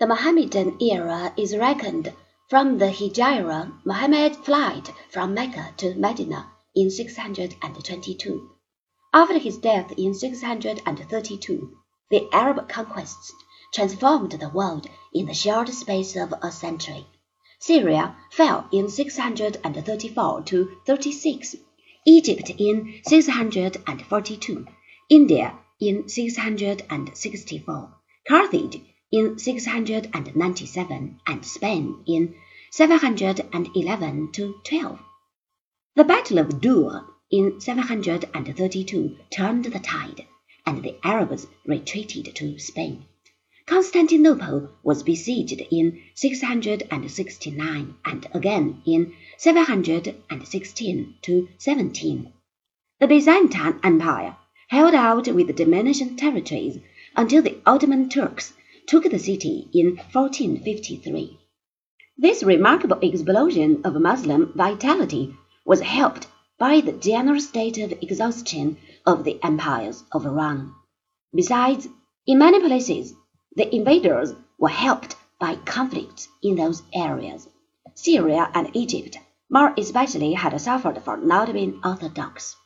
The Mohammedan era is reckoned from the Hijra Muhammad flight from Mecca to Medina in 622. After his death in 632, the Arab conquests transformed the world in the short space of a century. Syria fell in 634 to 36, Egypt in 642, India in 664, Carthage in 697, and Spain in 711 to 12. The Battle of Tours in 732 turned the tide, and the Arabs retreated to Spain. Constantinople was besieged in 669 and again in 716 to 17. The Byzantine Empire held out with diminished territories until the Ottoman Turks took the city in 1453. This remarkable explosion of Muslim vitality was helped by the general state of exhaustion of the empires of Iran. Besides, in many places, the invaders were helped by conflicts in those areas. Syria and Egypt, more especially, had suffered for not being orthodox.